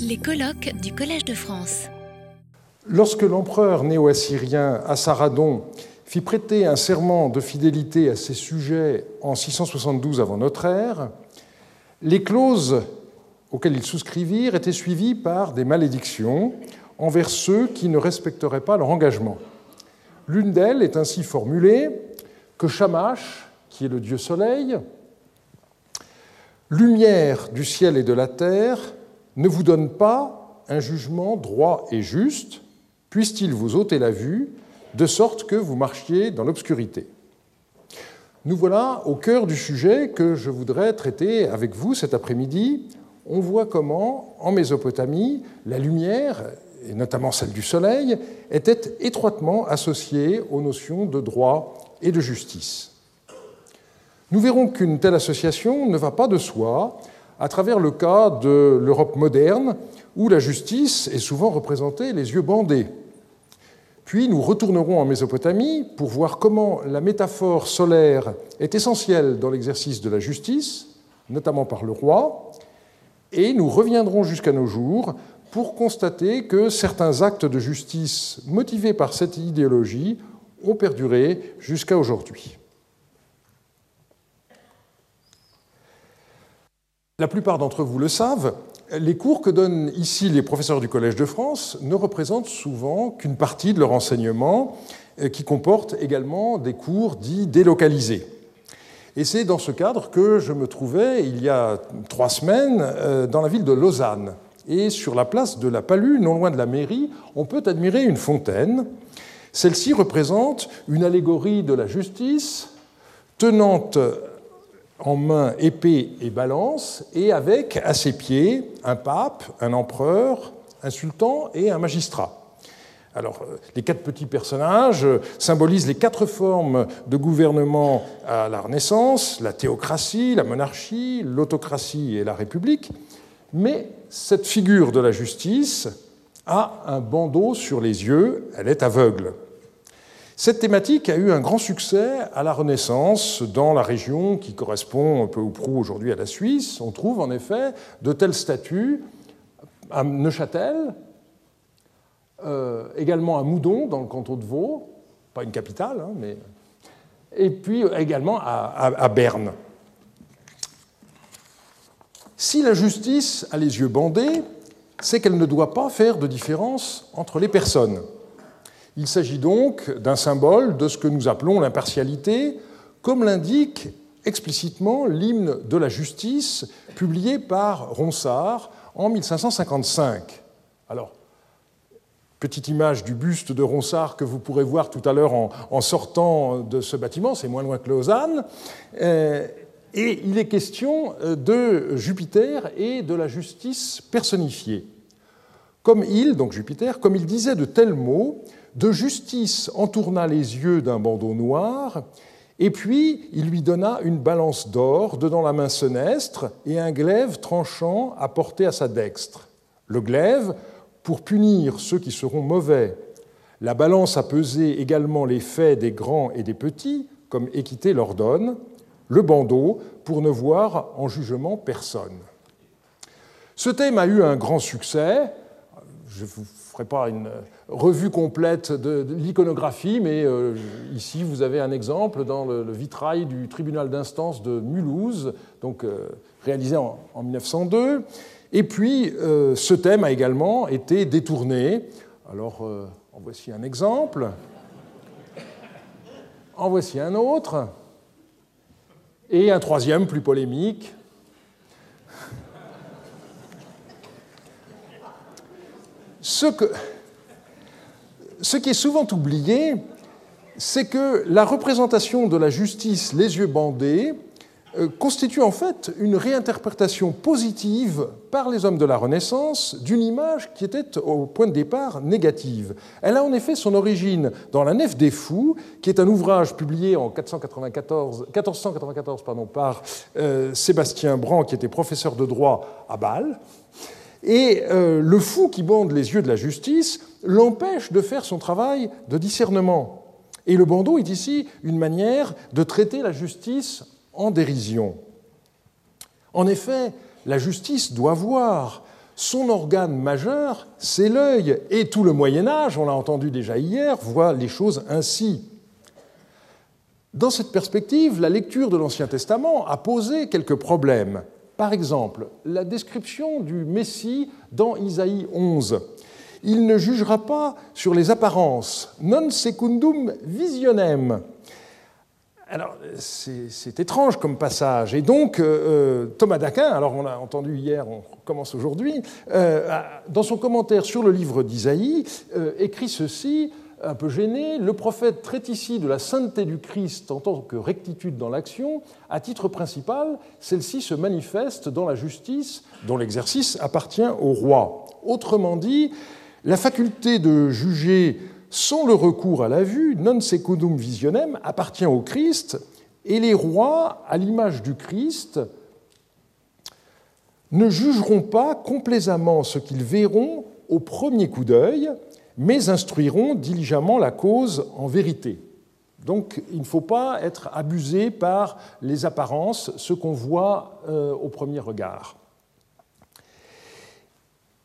Les colloques du Collège de France. Lorsque l'empereur néo-assyrien Assaradon fit prêter un serment de fidélité à ses sujets en 672 avant notre ère, les clauses auxquelles ils souscrivirent étaient suivies par des malédictions envers ceux qui ne respecteraient pas leur engagement. L'une d'elles est ainsi formulée que Shamash, qui est le dieu soleil, lumière du ciel et de la terre, ne vous donne pas un jugement droit et juste, puisse-t-il vous ôter la vue, de sorte que vous marchiez dans l'obscurité. Nous voilà au cœur du sujet que je voudrais traiter avec vous cet après-midi. On voit comment, en Mésopotamie, la lumière, et notamment celle du soleil, était étroitement associée aux notions de droit et de justice. Nous verrons qu'une telle association ne va pas de soi à travers le cas de l'Europe moderne, où la justice est souvent représentée les yeux bandés. Puis nous retournerons en Mésopotamie pour voir comment la métaphore solaire est essentielle dans l'exercice de la justice, notamment par le roi, et nous reviendrons jusqu'à nos jours pour constater que certains actes de justice motivés par cette idéologie ont perduré jusqu'à aujourd'hui. La plupart d'entre vous le savent, les cours que donnent ici les professeurs du Collège de France ne représentent souvent qu'une partie de leur enseignement, euh, qui comporte également des cours dits délocalisés. Et c'est dans ce cadre que je me trouvais, il y a trois semaines, euh, dans la ville de Lausanne. Et sur la place de la Palue, non loin de la mairie, on peut admirer une fontaine. Celle-ci représente une allégorie de la justice tenant en main épée et balance, et avec à ses pieds un pape, un empereur, un sultan et un magistrat. Alors, euh, les quatre petits personnages symbolisent les quatre formes de gouvernement à la Renaissance, la théocratie, la monarchie, l'autocratie et la république, mais cette figure de la justice a un bandeau sur les yeux, elle est aveugle. Cette thématique a eu un grand succès à la Renaissance dans la région qui correspond un peu ou prou aujourd'hui à la Suisse. On trouve en effet de telles statues à Neuchâtel, euh, également à Moudon dans le canton de Vaud, pas une capitale, hein, mais et puis également à Berne. Si la justice a les yeux bandés, c'est qu'elle ne doit pas faire de différence entre les personnes. Il s'agit donc d'un symbole de ce que nous appelons l'impartialité, comme l'indique explicitement l'hymne de la justice publié par Ronsard en 1555. Alors, petite image du buste de Ronsard que vous pourrez voir tout à l'heure en, sortant de ce bâtiment, c'est moins loin que Lausanne. Euh, et il est question euh, de Jupiter et de la justice personnifiée. Comme il, donc Jupiter, comme il disait de tels mots, de justice entourna les yeux d'un bandeau noir, et puis il lui donna une balance d'or dedans la main senestre et un glaive tranchant à porter à sa dextre. Le glaive, pour punir ceux qui seront mauvais. La balance a pesé également les faits des grands et des petits, comme équité l'ordonne. Le bandeau, pour ne voir en jugement personne. Ce thème a eu un grand succès. Je vous ferai pas une revue complète de, l'iconographie, mais euh, ici vous avez un exemple dans le, vitrail du tribunal d'instance de Mulhouse, donc euh, réalisé en, 1902. Et puis euh, ce thème a également été détourné. Alors en voici un exemple. En voici un autre. Et un troisième plus polémique. Ce, qui est souvent oublié, c'est que la représentation de la justice les yeux bandés euh, constitue en fait une réinterprétation positive par les hommes de la Renaissance d'une image qui était au point de départ négative. Elle a en effet son origine dans La Nef des Fous, qui est un ouvrage publié en 494, 1494 pardon, par euh, Sébastien Brand, qui était professeur de droit à Bâle. Et euh, le fou qui bande les yeux de la justice l'empêche de faire son travail de discernement. Et le bandeau est ici une manière de traiter la justice en dérision. En effet, la justice doit voir son organe majeur, c'est l'œil, et tout le Moyen Âge, on l'a entendu déjà hier, voit les choses ainsi. Dans cette perspective, la lecture de l'Ancien Testament a posé quelques problèmes. Par exemple, la description du Messie dans Isaïe 11. Il ne jugera pas sur les apparences, non secundum visionem. Alors, c'est étrange comme passage. Et donc, euh, euh, Thomas d'Aquin, alors on l'a entendu hier, on commence aujourd'hui, euh, dans son commentaire sur le livre d'Isaïe, écrit ceci un peu gêné, le prophète traite ici de la sainteté du Christ en tant que rectitude dans l'action. À titre principal, celle-ci se manifeste dans la justice dont l'exercice appartient au roi. Autrement dit, la faculté de juger sans le recours à la vue, non secundum visionem, appartient au Christ, et les rois, à l'image du Christ, ne jugeront pas complaisamment ce qu'ils verront au premier coup d'œil, mais instruiront diligemment la cause en vérité. Donc il ne faut pas être abusé par les apparences, ce qu'on voit euh, au premier regard.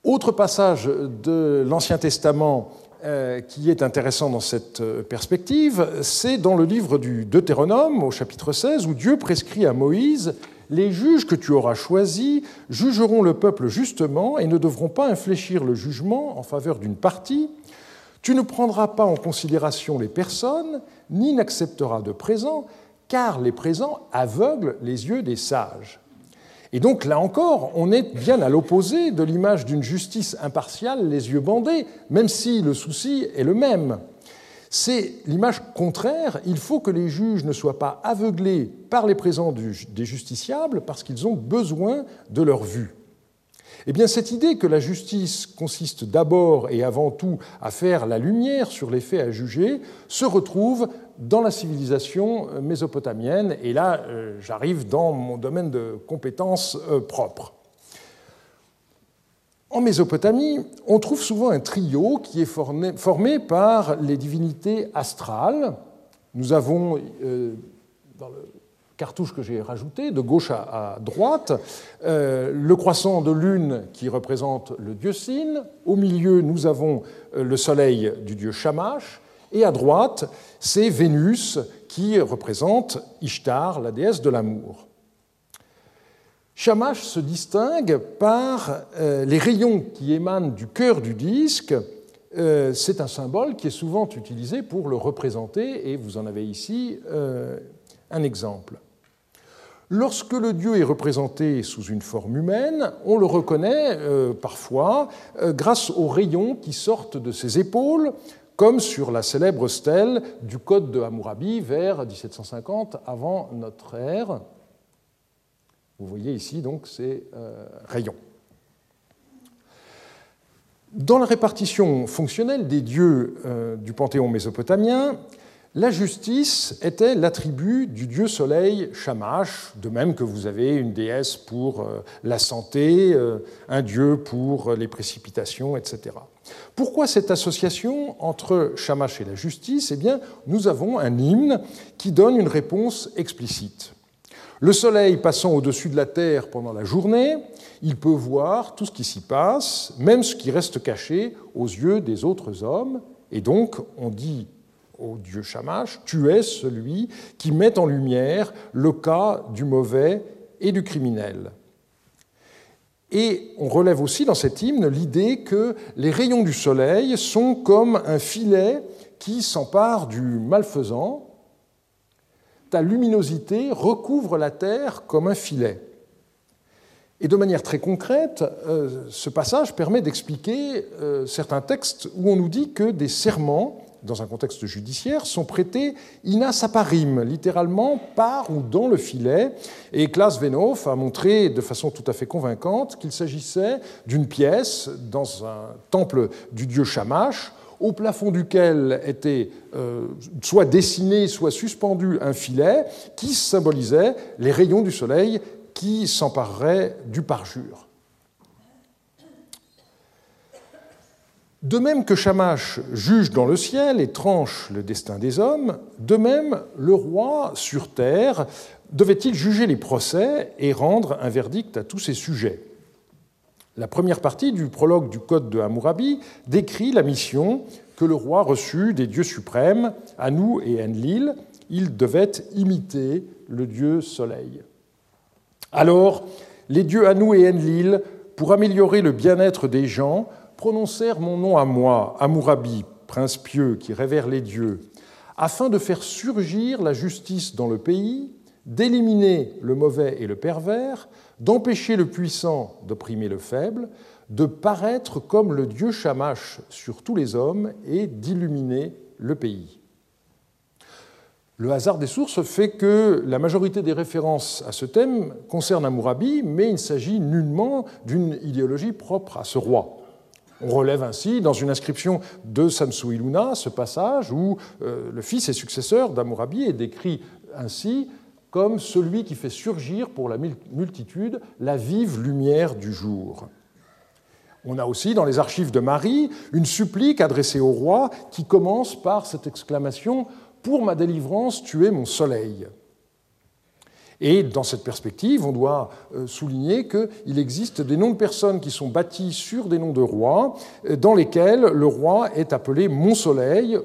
Autre passage de l'Ancien Testament euh, qui est intéressant dans cette euh, perspective, c'est dans le livre du Deutéronome, au chapitre 16, où Dieu prescrit à Moïse Les juges que tu auras choisis jugeront le peuple justement et ne devront pas infléchir le jugement en faveur d'une partie, tu ne prendras pas en considération les personnes, ni n'accepteras de présents, car les présents aveuglent les yeux des sages. Et donc là encore, on est bien à l'opposé de l'image d'une justice impartiale, les yeux bandés, même si le souci est le même. C'est l'image contraire, il faut que les juges ne soient pas aveuglés par les présents des justiciables parce qu'ils ont besoin de leur vue. Eh bien, cette idée que la justice consiste d'abord et avant tout à faire la lumière sur les faits à juger se retrouve dans la civilisation euh, mésopotamienne, et là, euh, j'arrive dans mon domaine de compétences euh, propre. En Mésopotamie, on trouve souvent un trio qui est formé, par les divinités astrales. Nous avons, dans le cartouche que j'ai rajouté, de gauche à, droite, euh, le croissant de lune qui représente le dieu Sin, au milieu nous avons euh, le soleil du dieu Shamash, et à droite c'est Vénus qui représente Ishtar, la déesse de l'amour. Shamash se distingue par euh, les rayons qui émanent du cœur du disque. C'est un symbole qui est souvent utilisé pour le représenter, et vous en avez ici un exemple. Lorsque le dieu est représenté sous une forme humaine, on le reconnaît euh, parfois euh, grâce aux rayons qui sortent de ses épaules, comme sur la célèbre stèle du Code de Hammurabi vers 1750 avant notre ère. Vous voyez ici donc ces euh, rayons. Dans la répartition fonctionnelle des dieux du panthéon mésopotamien, la justice était l'attribut du dieu soleil Shamash, de même que vous avez une déesse pour euh, la santé, euh, un dieu pour les précipitations, etc. Pourquoi cette association entre Shamash et la justice? Eh bien, nous avons un hymne qui donne une réponse explicite. Le soleil passant au-dessus de la terre pendant la journée, il peut voir tout ce qui s'y passe, même ce qui reste caché aux yeux des autres hommes, et donc on dit au dieu Shamash, tu es celui qui met en lumière le cas du mauvais et du criminel. Et on relève aussi dans cet hymne l'idée que les rayons du soleil sont comme un filet qui s'empare du malfaisant. Ta luminosité recouvre la terre comme un filet. Et de manière très concrète, euh, ce passage permet d'expliquer euh, certains textes où on nous dit que des serments dans un contexte judiciaire, sont prêtés ina saparim, littéralement par ou dans le filet. Et Klaas Venhoff a montré de façon tout à fait convaincante qu'il s'agissait d'une pièce dans un temple du dieu Shamash, au plafond duquel était euh, soit dessiné, soit suspendu un filet qui symbolisait les rayons du soleil qui s'empareraient du parjure. De même que Shamash juge dans le ciel et tranche le destin des hommes, de même le roi sur terre devait-il juger les procès et rendre un verdict à tous ses sujets. La première partie du prologue du Code de Hammurabi décrit la mission que le roi reçut des dieux suprêmes, Anu et Enlil. Il devait imiter le dieu Soleil. Alors, les dieux Anu et Enlil, pour améliorer le bien-être des gens, prononcèrent mon nom à moi, Hammurabi, prince pieux qui révère les dieux, afin de faire surgir la justice dans le pays, d'éliminer le mauvais et le pervers, d'empêcher le puissant d'opprimer le faible, de paraître comme le dieu Shamash sur tous les hommes et d'illuminer le pays. Le hasard des sources fait que la majorité des références à ce thème concernent Hammurabi, mais il s'agit nullement d'une idéologie propre à ce roi. On relève ainsi dans une inscription de Samsu Iluna ce passage où euh, le fils et successeur d'Hammurabi est décrit ainsi comme celui qui fait surgir pour la multitude la vive lumière du jour. On a aussi dans les archives de Marie une supplique adressée au roi qui commence par cette exclamation Pour ma délivrance, tu es mon soleil. Et dans cette perspective, on doit euh, souligner qu'il existe des noms de personnes qui sont bâtis sur des noms de rois, euh, dans lesquels le roi est appelé mon soleil,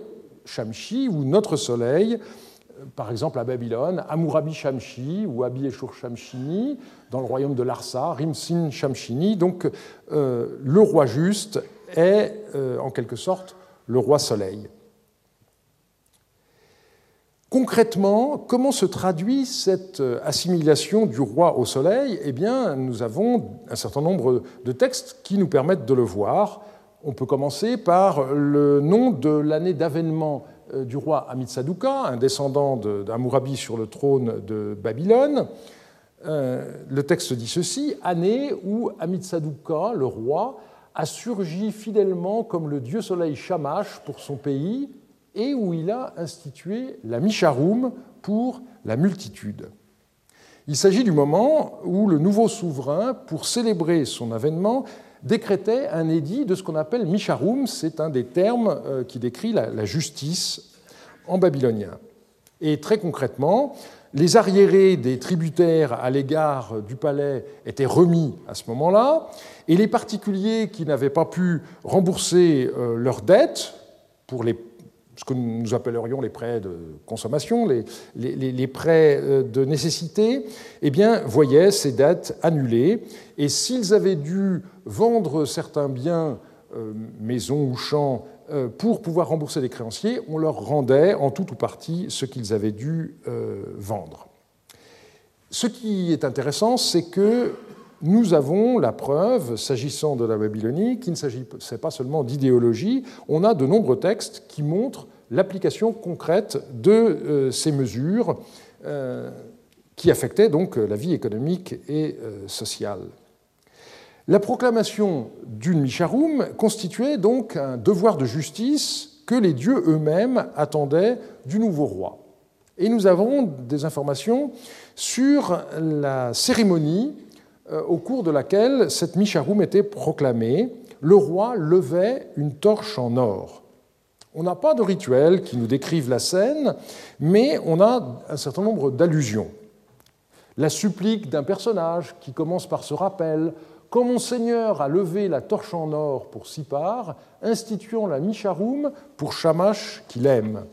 Shamshi, ou notre soleil, par exemple à Babylone, Amurabi Shamshi ou Abieshur Shamshini, dans le royaume de Larsa, Rimsin Shamshini. Donc euh, le roi juste est euh, en quelque sorte le roi soleil. Concrètement, comment se traduit cette euh, assimilation du roi au soleil? Eh bien, nous avons un certain nombre de textes qui nous permettent de le voir. On peut commencer par le nom de l'année d'avènement du roi Amitsaduka, un descendant d'Amurabi sur le trône de Babylone. Euh, le texte dit ceci année où Amitsaduka, le roi, a surgi fidèlement comme le dieu soleil Shamash pour son pays et où il a institué la Misharum pour la multitude. Il s'agit du moment où le nouveau souverain, pour célébrer son avènement, décrétait un édit de ce qu'on appelle Misharum, c'est un des termes euh, qui décrit la justice en babylonien. Et très concrètement, les arriérés des tributaires à l'égard du palais étaient remis à ce moment-là, et les particuliers qui n'avaient pas pu rembourser euh, leurs dettes pour les ce que nous appellerions les prêts de consommation, les, prêts euh, de nécessité, eh bien, voyaient ces dettes annulées. Et s'ils avaient dû vendre certains biens, euh, maisons ou champs, euh, pour pouvoir rembourser les créanciers, on leur rendait en tout ou partie ce qu'ils avaient dû vendre. Ce qui est intéressant, c'est que nous avons la preuve, s'agissant de la Babylonie, qu'il ne s'agit pas seulement d'idéologie, on a de nombreux textes qui montrent l'application concrète de euh, ces mesures euh, qui affectaient donc la vie économique et euh, sociale. La proclamation d'une Misharum constituait donc un devoir de justice que les dieux eux-mêmes attendaient du nouveau roi. Et nous avons des informations sur la cérémonie euh, au cours de laquelle cette Misharum était proclamée. Le roi levait une torche en or. On n'a pas de rituel qui nous décrive la scène, mais on a un certain nombre d'allusions. La supplique d'un personnage qui commence par ce rappel Quand mon Seigneur a levé la torche en or pour Sipar, instituant la Misharum pour Shamash qu'il aime.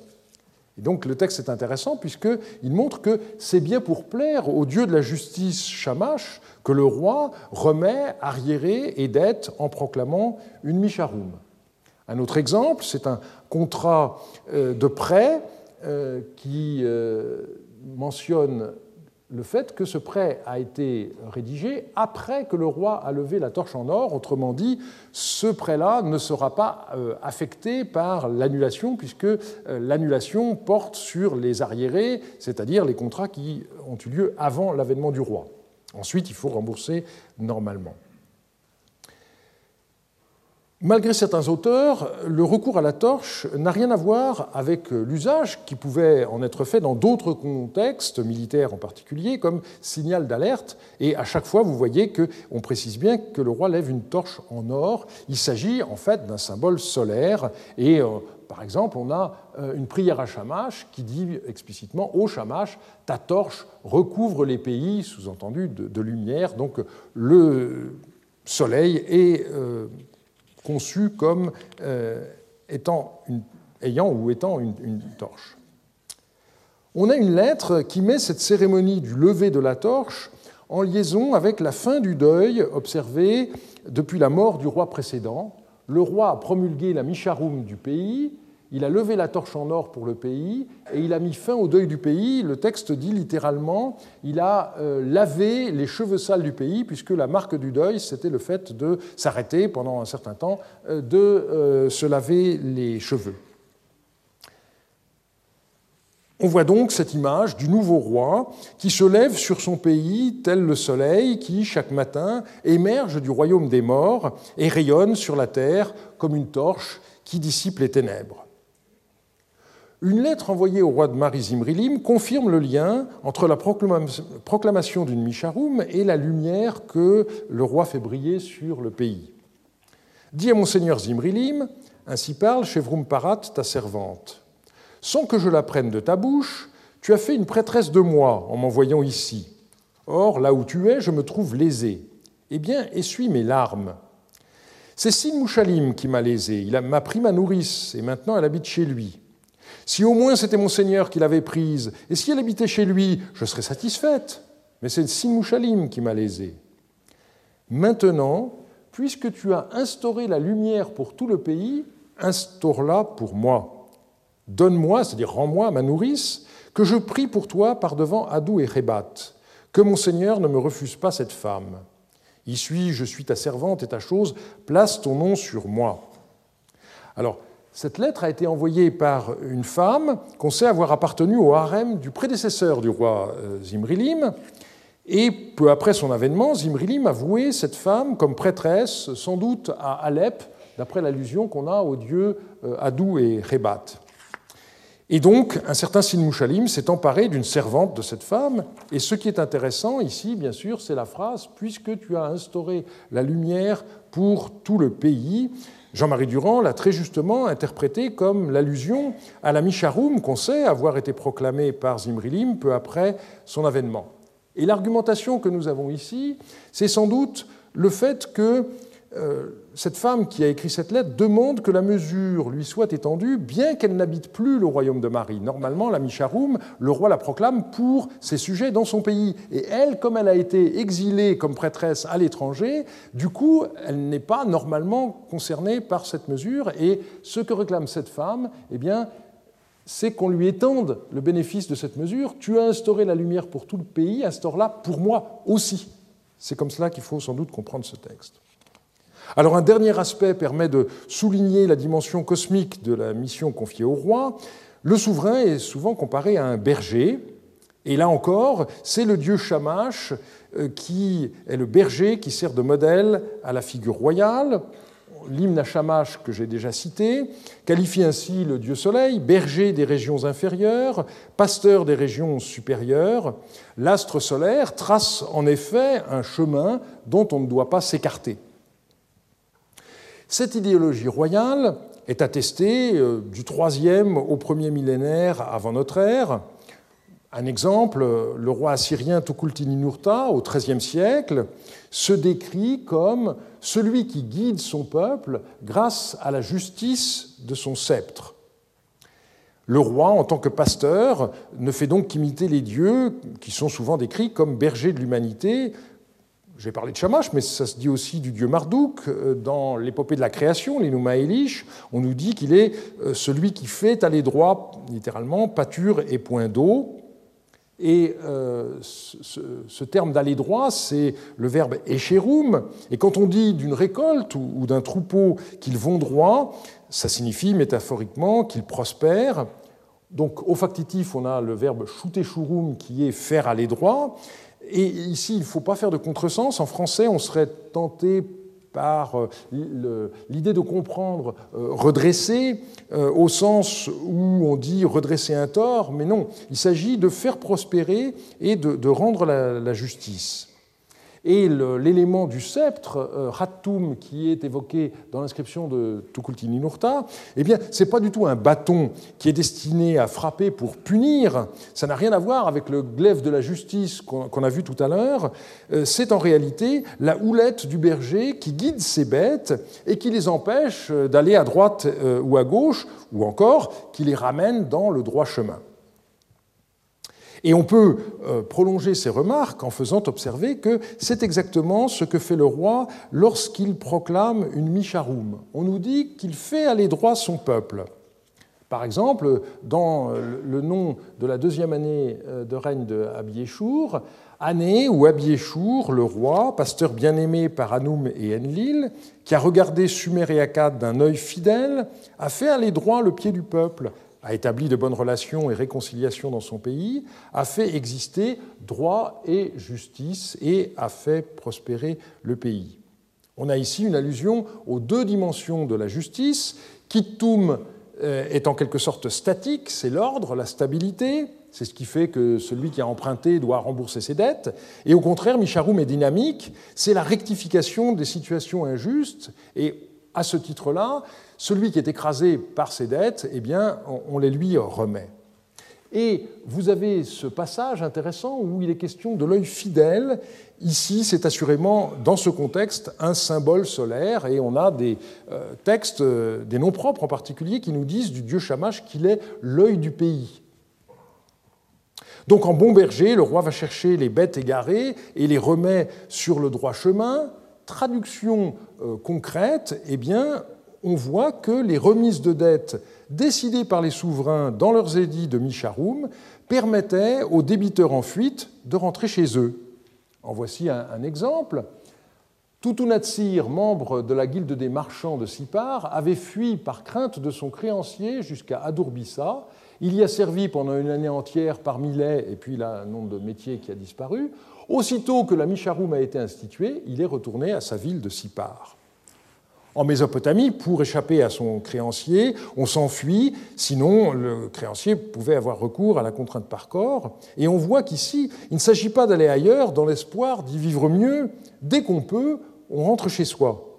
Et donc le texte est intéressant puisqu'il montre que c'est bien pour plaire au dieu de la justice Shamash que le roi remet arriérés et dettes en proclamant une Misharum. Un autre exemple, c'est un contrat euh, de prêt euh, qui euh, mentionne le fait que ce prêt a été rédigé après que le roi a levé la torche en or. Autrement dit, ce prêt-là ne sera pas affecté par l'annulation, puisque l'annulation porte sur les arriérés, c'est-à-dire les contrats qui ont eu lieu avant l'avènement du roi. Ensuite, il faut rembourser normalement. Malgré certains auteurs, le recours à la torche n'a rien à voir avec l'usage qui pouvait en être fait dans d'autres contextes, militaires en particulier, comme signal d'alerte. Et à chaque fois, vous voyez qu'on précise bien que le roi lève une torche en or. Il s'agit en fait d'un symbole solaire. Et euh, par exemple, on a euh, une prière à Shamash qui dit explicitement Ô Shamash, ta torche recouvre les pays, sous-entendu de, lumière. Donc le soleil est conçu comme étant ayant ou étant une torche. On a une lettre qui met cette cérémonie du lever de la torche en liaison avec la fin du deuil observé depuis la mort du roi précédent. Le roi a promulgué la Misharum du pays, il a levé la torche en or pour le pays et il a mis fin au deuil du pays. Le texte dit littéralement, il a euh, lavé les cheveux sales du pays, puisque la marque du deuil, c'était le fait de s'arrêter pendant un certain temps, euh, de euh, se laver les cheveux. On voit donc cette image du nouveau roi qui se lève sur son pays tel le soleil qui, chaque matin, émerge du royaume des morts et rayonne sur la terre comme une torche qui dissipe les ténèbres. Une lettre envoyée au roi de Marie Zimrilim confirme le lien entre la proclamation d'une Misharum et la lumière que le roi fait briller sur le pays. Dis à monseigneur Zimrilim, ainsi parle Chevrum Parat, ta servante. Sans que je l'apprenne de ta bouche, tu as fait une prêtresse de moi en m'envoyant ici. Or, là où tu es, je me trouve lésé. Eh bien, essuie mes larmes. C'est Sin Mouchalim qui m'a lésé. Il m'a pris ma nourrice et maintenant elle habite chez lui. Si au moins c'était mon Seigneur qui l'avait prise, et si elle habitait chez lui, je serais satisfaite. Mais c'est Sin Mouchalim qui m'a lésé. Maintenant, puisque tu as instauré la lumière pour tout le pays, instaure-la pour moi. Donne-moi, c'est-à-dire rends-moi ma nourrice, que je prie pour toi par devant Adou et Rébat, que mon Seigneur ne me refuse pas cette femme. Suis, je suis ta servante et ta chose, place ton nom sur moi. Alors, cette lettre a été envoyée par une femme qu'on sait avoir appartenu au harem du prédécesseur du roi euh, Zimrilim, et peu après son avènement, Zimrilim a voué cette femme comme prêtresse, sans doute à Alep, d'après l'allusion qu'on a aux dieux euh, Adou et Rébat. Et donc, un certain Sin s'est emparé d'une servante de cette femme. Et ce qui est intéressant ici, bien sûr, c'est la phrase Puisque tu as instauré la lumière pour tout le pays. Jean-Marie Durand l'a très justement interprété comme l'allusion à la Misharum qu'on sait avoir été proclamée par Zimrilim peu après son avènement. Et l'argumentation que nous avons ici, c'est sans doute le fait que cette femme qui a écrit cette lettre demande que la mesure lui soit étendue, bien qu'elle n'habite plus le royaume de Marie. Normalement, la Misharum, le roi la proclame pour ses sujets dans son pays. Et elle, comme elle a été exilée comme prêtresse à l'étranger, du coup, elle n'est pas normalement concernée par cette mesure. Et ce que réclame cette femme, eh bien, c'est qu'on lui étende le bénéfice de cette mesure. Tu as instauré la lumière pour tout le pays, instaure-la pour moi aussi. C'est comme cela qu'il faut sans doute comprendre ce texte. Alors un dernier aspect permet de souligner la dimension cosmique de la mission confiée au roi. Le souverain est souvent comparé à un berger, et là encore, c'est le dieu Shamash euh, qui est le berger qui sert de modèle à la figure royale. L'hymne à Shamash que j'ai déjà cité qualifie ainsi le dieu soleil, berger des régions inférieures, pasteur des régions supérieures. L'astre solaire trace en effet un chemin dont on ne doit pas s'écarter. Cette idéologie royale est attestée euh, du troisième au premier millénaire avant notre ère. Un exemple, le roi assyrien Tukulti-Ninurta au XIIIe siècle se décrit comme celui qui guide son peuple grâce à la justice de son sceptre. Le roi, en tant que pasteur, ne fait donc qu'imiter les dieux qui sont souvent décrits comme bergers de l'humanité, j'ai parlé de Shamash, mais ça se dit aussi du dieu Marduk. Euh, dans l'épopée de la création, l'Enuma Elish, on nous dit qu'il est euh, celui qui fait aller droit, littéralement, pâture et point d'eau. Et euh, ce, terme d'aller droit, c'est le verbe écherum. Et quand on dit d'une récolte ou, d'un troupeau qu'ils vont droit, ça signifie métaphoriquement qu'ils prospèrent. Donc au factitif, on a le verbe shooter qui est faire aller droit. Et ici, il ne faut pas faire de contresens. En français, on serait tenté par euh, l'idée de comprendre euh, redresser euh, au sens où on dit redresser un tort, mais non, il s'agit de faire prospérer et de, rendre la, justice. Et l'élément du sceptre, euh, Hattum, qui est évoqué dans l'inscription de Tukulti Nurta, eh bien, ce n'est pas du tout un bâton qui est destiné à frapper pour punir. Ça n'a rien à voir avec le glaive de la justice qu'on a vu tout à l'heure. Euh, c'est en réalité la houlette du berger qui guide ses bêtes et qui les empêche euh, d'aller à droite ou à gauche, ou encore qui les ramène dans le droit chemin. Et on peut euh, prolonger ces remarques en faisant observer que c'est exactement ce que fait le roi lorsqu'il proclame une Misharoum. On nous dit qu'il fait aller droit son peuple. Par exemple, dans le nom de la deuxième année euh, de règne de Abiéchour, année où Abiéchour, le roi, pasteur bien-aimé par Anoum et Enlil, qui a regardé Sumer et Akkad d'un œil fidèle, a fait aller droit le pied du peuple, a établi de bonnes relations et réconciliation dans son pays, a fait exister droit et justice et a fait prospérer le pays. On a ici une allusion aux deux dimensions de la justice. Kittum euh, est en quelque sorte statique, c'est l'ordre, la stabilité, c'est ce qui fait que celui qui a emprunté doit rembourser ses dettes. Et au contraire, Micharoum est dynamique, c'est la rectification des situations injustes. Et à ce titre-là, celui qui est écrasé par ses dettes, eh bien, on les lui remet. Et vous avez ce passage intéressant où il est question de l'œil fidèle. Ici, c'est assurément, dans ce contexte, un symbole solaire, et on a des euh, textes, euh, des noms propres en particulier, qui nous disent du dieu Shamash qu'il est l'œil du pays. Donc en bon berger, le roi va chercher les bêtes égarées et les remet sur le droit chemin. Traduction euh, concrète, eh bien, on voit que les remises de dettes décidées par les souverains dans leurs édits de Micharoum permettaient aux débiteurs en fuite de rentrer chez eux. En voici un, exemple. Tutunatsir, membre de la guilde des marchands de Sipar, avait fui par crainte de son créancier jusqu'à Adurbissa. Il y a servi pendant une année entière par Milet, et puis là, un nom de métier qui a disparu. Aussitôt que la Micharoum a été instituée, il est retourné à sa ville de Sipar. En Mésopotamie, pour échapper à son créancier, on s'enfuit, sinon le créancier pouvait avoir recours à la contrainte par corps. Et on voit qu'ici, il ne s'agit pas d'aller ailleurs dans l'espoir d'y vivre mieux. Dès qu'on peut, on rentre chez soi.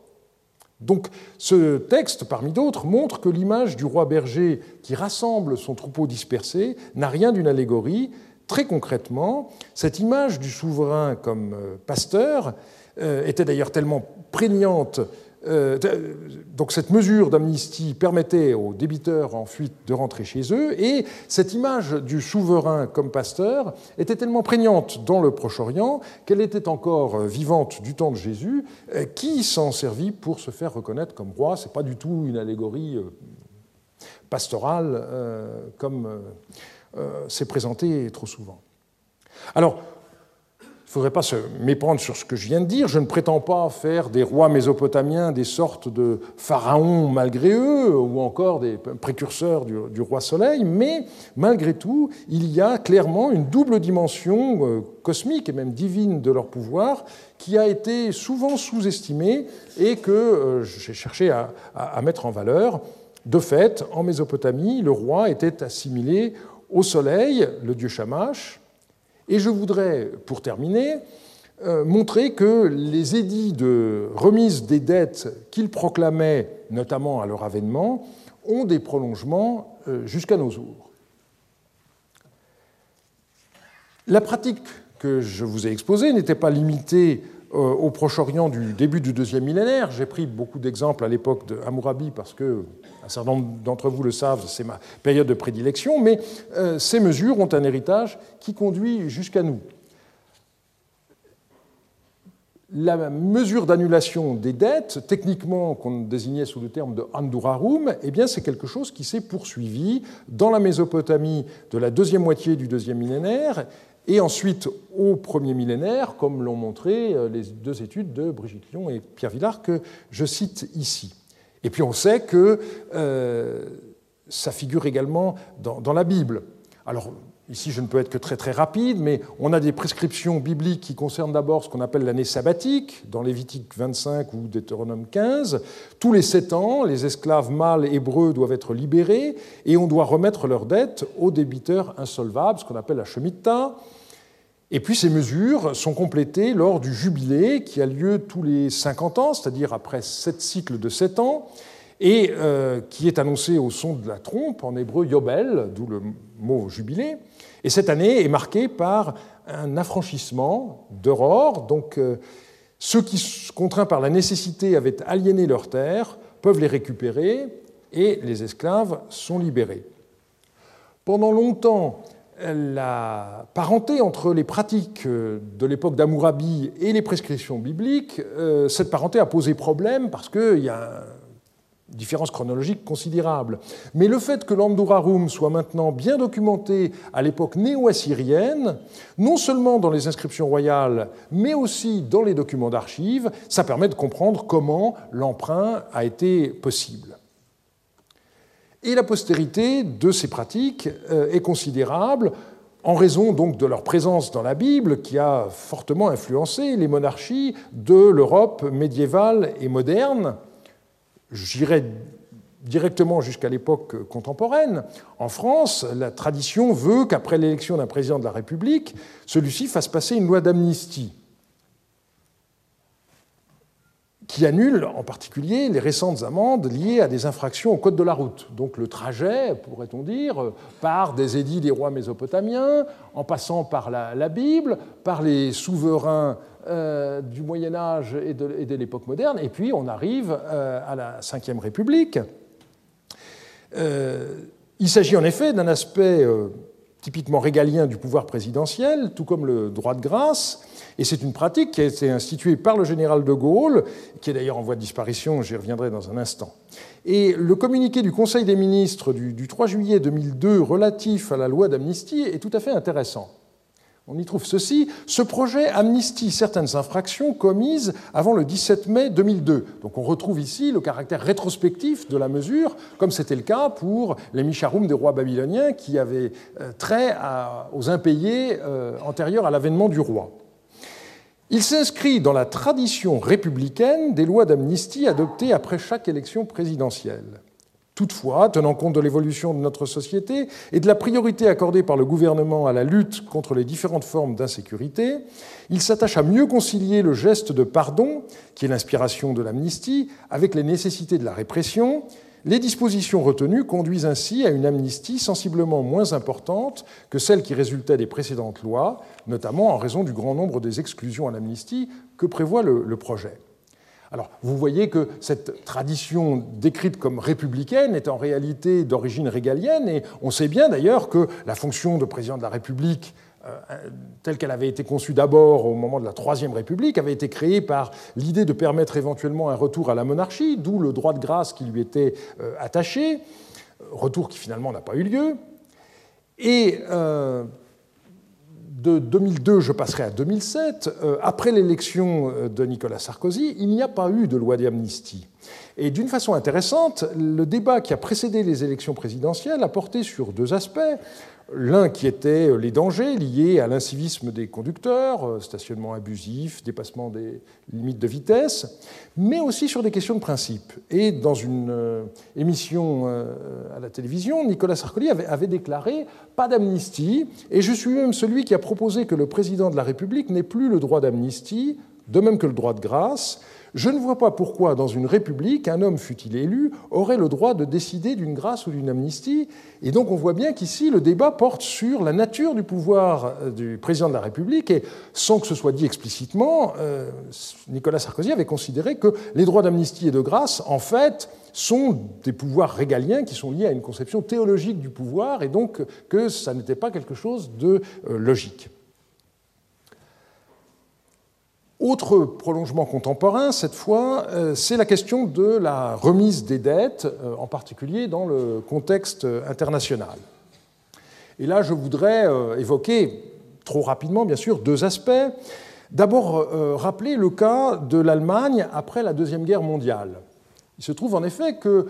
Donc ce texte, parmi d'autres, montre que l'image du roi berger qui rassemble son troupeau dispersé n'a rien d'une allégorie. Très concrètement, cette image du souverain comme euh, pasteur euh, était d'ailleurs tellement prégnante euh, donc cette mesure d'amnistie permettait aux débiteurs en fuite de rentrer chez eux, et cette image du souverain comme pasteur était tellement prégnante dans le Proche-Orient qu'elle était encore vivante du temps de Jésus, euh, qui s'en servit pour se faire reconnaître comme roi. Ce n'est pas du tout une allégorie euh, pastorale comme c'est présenté trop souvent. Alors, ne faudrait pas se méprendre sur ce que je viens de dire. Je ne prétends pas faire des rois mésopotamiens des sortes de pharaons malgré eux, ou encore des précurseurs du, roi Soleil, mais malgré tout, il y a clairement une double dimension euh, cosmique et même divine de leur pouvoir qui a été souvent sous-estimée et que euh, j'ai cherché à, à mettre en valeur. De fait, en Mésopotamie, le roi était assimilé au soleil, le dieu Shamash, et je voudrais, pour terminer, euh, montrer que les édits de remise des dettes qu'ils proclamaient, notamment à leur avènement, ont des prolongements euh, jusqu'à nos jours. La pratique que je vous ai exposée n'était pas limitée euh, au Proche-Orient du début du deuxième millénaire. J'ai pris beaucoup d'exemples à l'époque de Hammurabi parce que un certain d'entre vous le savent, c'est ma période de prédilection, mais euh, ces mesures ont un héritage qui conduit jusqu'à nous. La mesure d'annulation des dettes, techniquement qu'on désignait sous le terme de Andurarum, eh bien c'est quelque chose qui s'est poursuivi dans la Mésopotamie de la deuxième moitié du deuxième millénaire et ensuite au premier millénaire, comme l'ont montré euh, les deux études de Brigitte Lyon et Pierre Villard que je cite ici. Et puis on sait que euh, ça figure également dans, la Bible. Alors ici je ne peux être que très très rapide, mais on a des prescriptions bibliques qui concernent d'abord ce qu'on appelle l'année sabbatique, dans Lévitique 25 ou Deutéronome 15. Tous les sept ans, les esclaves mâles hébreux doivent être libérés et on doit remettre leurs dettes aux débiteurs insolvables, ce qu'on appelle la Shemitah. Et puis ces mesures sont complétées lors du jubilé qui a lieu tous les 50 ans, c'est-à-dire après sept cycles de 7 ans, et euh, qui est annoncé au son de la trompe, en hébreu yobel, d'où le mot jubilé. Et cette année est marquée par un affranchissement d'Aurore. Donc euh, ceux qui, contraints par la nécessité, avaient aliéné leurs terres peuvent les récupérer et les esclaves sont libérés. Pendant longtemps, la parenté entre les pratiques de l'époque d'Amourabi et les prescriptions bibliques, euh, cette parenté a posé problème parce qu'il y a une différence chronologique considérable. Mais le fait que l'Andurarum soit maintenant bien documenté à l'époque néo-assyrienne, non seulement dans les inscriptions royales, mais aussi dans les documents d'archives, ça permet de comprendre comment l'emprunt a été possible. Et la postérité de ces pratiques euh, est considérable en raison donc de leur présence dans la Bible qui a fortement influencé les monarchies de l'Europe médiévale et moderne. J'irai directement jusqu'à l'époque contemporaine. En France, la tradition veut qu'après l'élection d'un président de la République, celui-ci fasse passer une loi d'amnistie. Qui annule en particulier les récentes amendes liées à des infractions au code de la route. Donc le trajet, pourrait-on dire, par des édits des rois mésopotamiens, en passant par la, Bible, par les souverains euh, du Moyen Âge et de, l'époque moderne, et puis on arrive euh, à la Ve République. Euh, il s'agit en effet d'un aspect typiquement régalien du pouvoir présidentiel, tout comme le droit de grâce, et c'est une pratique qui a été instituée par le général de Gaulle, qui est d'ailleurs en voie de disparition, j'y reviendrai dans un instant. Et le communiqué du Conseil des ministres du, 3 juillet 2002 relatif à la loi d'amnistie est tout à fait intéressant. On y trouve ceci. Ce projet amnistie certaines infractions commises avant le 17 mai 2002. Donc on retrouve ici le caractère rétrospectif de la mesure, comme c'était le cas pour les Micharoum des rois babyloniens qui avaient euh, trait aux impayés euh, antérieurs à l'avènement du roi. Il s'inscrit dans la tradition républicaine des lois d'amnistie adoptées après chaque élection présidentielle. Toutefois, tenant compte de l'évolution de notre société et de la priorité accordée par le gouvernement à la lutte contre les différentes formes d'insécurité, il s'attache à mieux concilier le geste de pardon, qui est l'inspiration de l'amnistie, avec les nécessités de la répression, les dispositions retenues conduisent ainsi à une amnistie sensiblement moins importante que celle qui résultait des précédentes lois, notamment en raison du grand nombre des exclusions à l'amnistie que prévoit le, projet. Alors, vous voyez que cette tradition décrite comme républicaine est en réalité d'origine régalienne, et on sait bien d'ailleurs que la fonction de président de la République euh, telle qu'elle avait été conçue d'abord au moment de la Troisième République, avait été créée par l'idée de permettre éventuellement un retour à la monarchie, d'où le droit de grâce qui lui était euh, attaché, retour qui finalement n'a pas eu lieu. Et euh, de 2002, je passerai à 2007, après l'élection de Nicolas Sarkozy, il n'y a pas eu de loi d'amnistie. Et d'une façon intéressante, le débat qui a précédé les élections présidentielles a porté sur deux aspects. L'un qui était euh, les dangers liés à l'incivisme des conducteurs, euh, stationnement abusif, dépassement des limites de vitesse, mais aussi sur des questions de principe. Et dans une euh, émission à la télévision, Nicolas Sarkozy avait déclaré pas d'amnistie, et je suis même celui qui a proposé que le président de la République n'ait plus le droit d'amnistie, de même que le droit de grâce, je ne vois pas pourquoi, dans une république, un homme, fût-il élu, aurait le droit de décider d'une grâce ou d'une amnistie. Et donc on voit bien qu'ici, le débat porte sur la nature du pouvoir euh, du président de la République. Et sans que ce soit dit explicitement, euh, Nicolas Sarkozy avait considéré que les droits d'amnistie et de grâce, en fait, sont des pouvoirs régaliens qui sont liés à une conception théologique du pouvoir, et donc que ça n'était pas quelque chose de euh, logique. Autre prolongement contemporain, cette fois, euh, c'est la question de la remise des dettes, euh, en particulier dans le contexte international. Et là, je voudrais euh, évoquer, trop rapidement bien sûr, deux aspects. D'abord, rappeler le cas de l'Allemagne après la Deuxième Guerre mondiale. Il se trouve en effet que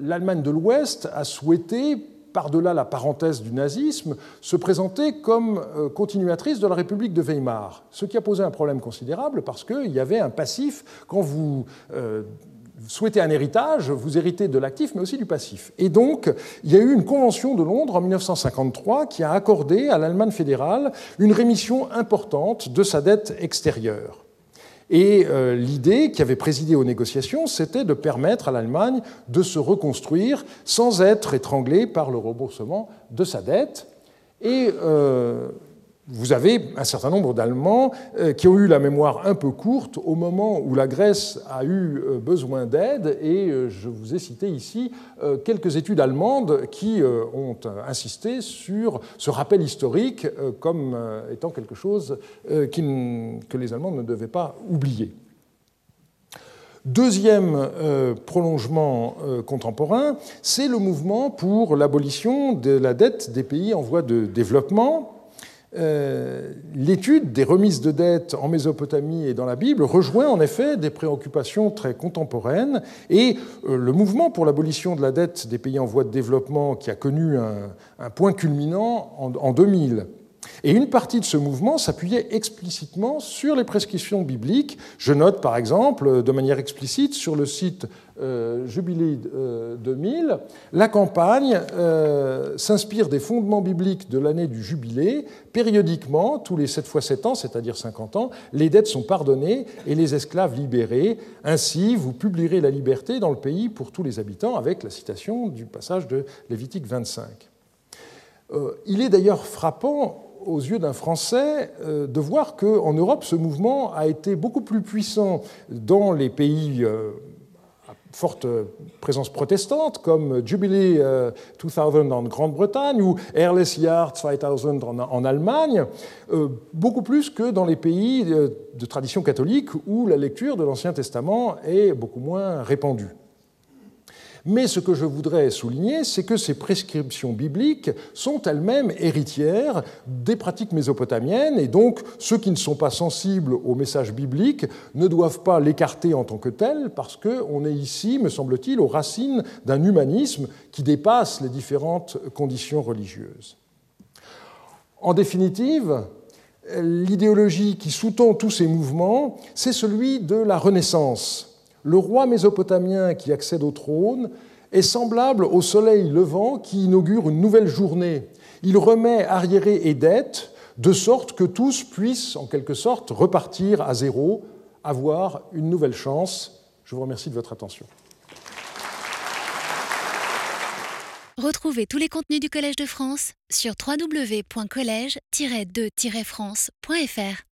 l'Allemagne de l'Ouest a souhaité par-delà la parenthèse du nazisme, se présentait comme euh, continuatrice de la République de Weimar, ce qui a posé un problème considérable parce qu'il y avait un passif quand vous euh, souhaitez un héritage, vous héritez de l'actif, mais aussi du passif. Et donc, il y a eu une convention de Londres en 1953 qui a accordé à l'Allemagne fédérale une rémission importante de sa dette extérieure. Et euh, l'idée qui avait présidé aux négociations, c'était de permettre à l'Allemagne de se reconstruire sans être étranglée par le remboursement de sa dette. Et euh, vous avez un certain nombre d'Allemands euh, qui ont eu la mémoire un peu courte au moment où la Grèce a eu euh, besoin d'aide, et euh, je vous ai cité ici quelques études allemandes qui ont insisté sur ce rappel historique comme étant quelque chose que les Allemands ne devaient pas oublier. Deuxième prolongement contemporain, c'est le mouvement pour l'abolition de la dette des pays en voie de développement. Euh, l'étude des remises de dettes en Mésopotamie et dans la Bible rejoint en effet des préoccupations très contemporaines. Et euh, le mouvement pour l'abolition de la dette des pays en voie de développement qui a connu un, point culminant en 2000 et une partie de ce mouvement s'appuyait explicitement sur les prescriptions bibliques. Je note par exemple de manière explicite sur le site euh, Jubilé 2000, euh, la campagne euh, s'inspire des fondements bibliques de l'année du Jubilé. Périodiquement, tous les 7 fois 7 ans, c'est-à-dire 50 ans, les dettes sont pardonnées et les esclaves libérés. Ainsi, vous publierez la liberté dans le pays pour tous les habitants, avec la citation du passage de Lévitique 25. il est d'ailleurs frappant aux yeux d'un Français euh, de voir qu'en Europe, ce mouvement a été beaucoup plus puissant dans les pays euh, à forte présence protestante, comme Jubilee 2000 en Grande-Bretagne ou Airless Yard 2000 en Allemagne, euh, beaucoup plus que dans les pays de tradition catholique où la lecture de l'Ancien Testament est beaucoup moins répandue. Mais ce que je voudrais souligner, c'est que ces prescriptions bibliques sont elles-mêmes héritières des pratiques mésopotamiennes, et donc ceux qui ne sont pas sensibles au message biblique ne doivent pas l'écarter en tant que tel, parce qu'on est ici, me semble-t-il, aux racines d'un humanisme qui dépasse les différentes conditions religieuses. En définitive, l'idéologie qui sous-tend tous ces mouvements, c'est celui de la Renaissance le roi mésopotamien qui accède au trône est semblable au soleil levant qui inaugure une nouvelle journée. Il remet arriérés et dettes de sorte que tous puissent, en quelque sorte, repartir à zéro, avoir une nouvelle chance. Je vous remercie de votre attention. Retrouvez tous les contenus du Collège de France sur www.colège-2-france.fr.